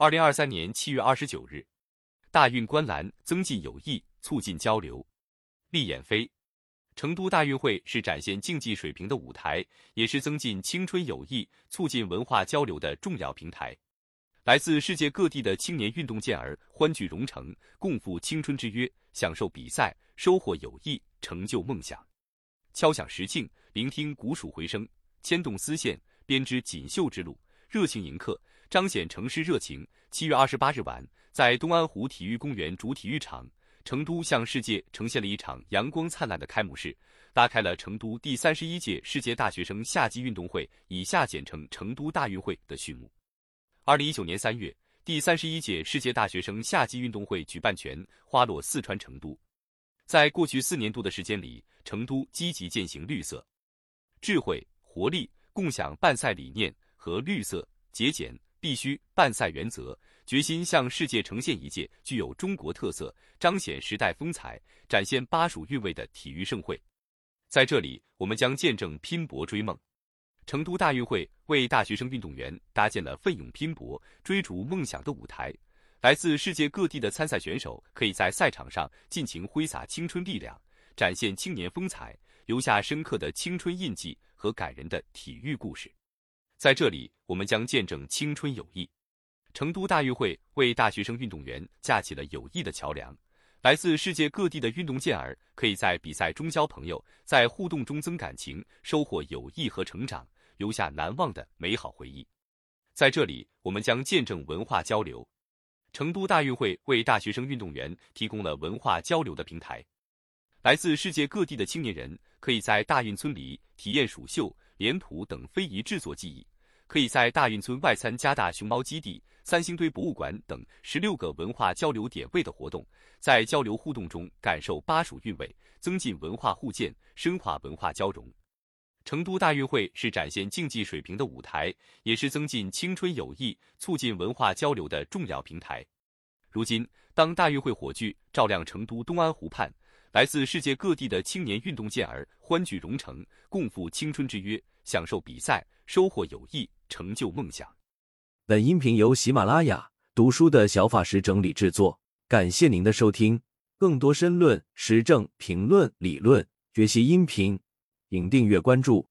二零二三年七月二十九日，大运观澜，增进友谊，促进交流。厉眼飞，成都大运会是展现竞技水平的舞台，也是增进青春友谊、促进文化交流的重要平台。来自世界各地的青年运动健儿欢聚蓉城，共赴青春之约，享受比赛，收获友谊，成就梦想。敲响石磬，聆听古蜀回声，牵动丝线，编织锦绣之路，热情迎客，彰显城市热情。七月二十八日晚，在东安湖体育公园主体育场，成都向世界呈现了一场阳光灿烂的开幕式，拉开了成都第三十一届世界大学生夏季运动会（以下简称成都大运会）的序幕。二零一九年三月，第三十一届世界大学生夏季运动会举办权花落四川成都。在过去四年多的时间里，成都积极践行绿色、智慧、活力、共享办赛理念和绿色、节俭、必须办赛原则，决心向世界呈现一届具有中国特色、彰显时代风采、展现巴蜀韵味的体育盛会。在这里，我们将见证拼搏追梦。成都大运会为大学生运动员搭建了奋勇拼搏、追逐梦想的舞台。来自世界各地的参赛选手可以在赛场上尽情挥洒青春力量，展现青年风采，留下深刻的青春印记和感人的体育故事。在这里，我们将见证青春友谊。成都大运会为大学生运动员架起了友谊的桥梁。来自世界各地的运动健儿可以在比赛中交朋友，在互动中增感情，收获友谊和成长。留下难忘的美好回忆。在这里，我们将见证文化交流。成都大运会为大学生运动员提供了文化交流的平台。来自世界各地的青年人可以在大运村里体验蜀绣、脸谱等非遗制作技艺，可以在大运村外参加大熊猫基地、三星堆博物馆等十六个文化交流点位的活动，在交流互动中感受巴蜀韵味，增进文化互鉴，深化文化交融。成都大运会是展现竞技水平的舞台，也是增进青春友谊、促进文化交流的重要平台。如今，当大运会火炬照亮成都东安湖畔，来自世界各地的青年运动健儿欢聚蓉城，共赴青春之约，享受比赛，收获友谊，成就梦想。本音频由喜马拉雅读书的小法师整理制作，感谢您的收听。更多深论、时政评论、理论学习音频。请订阅关注。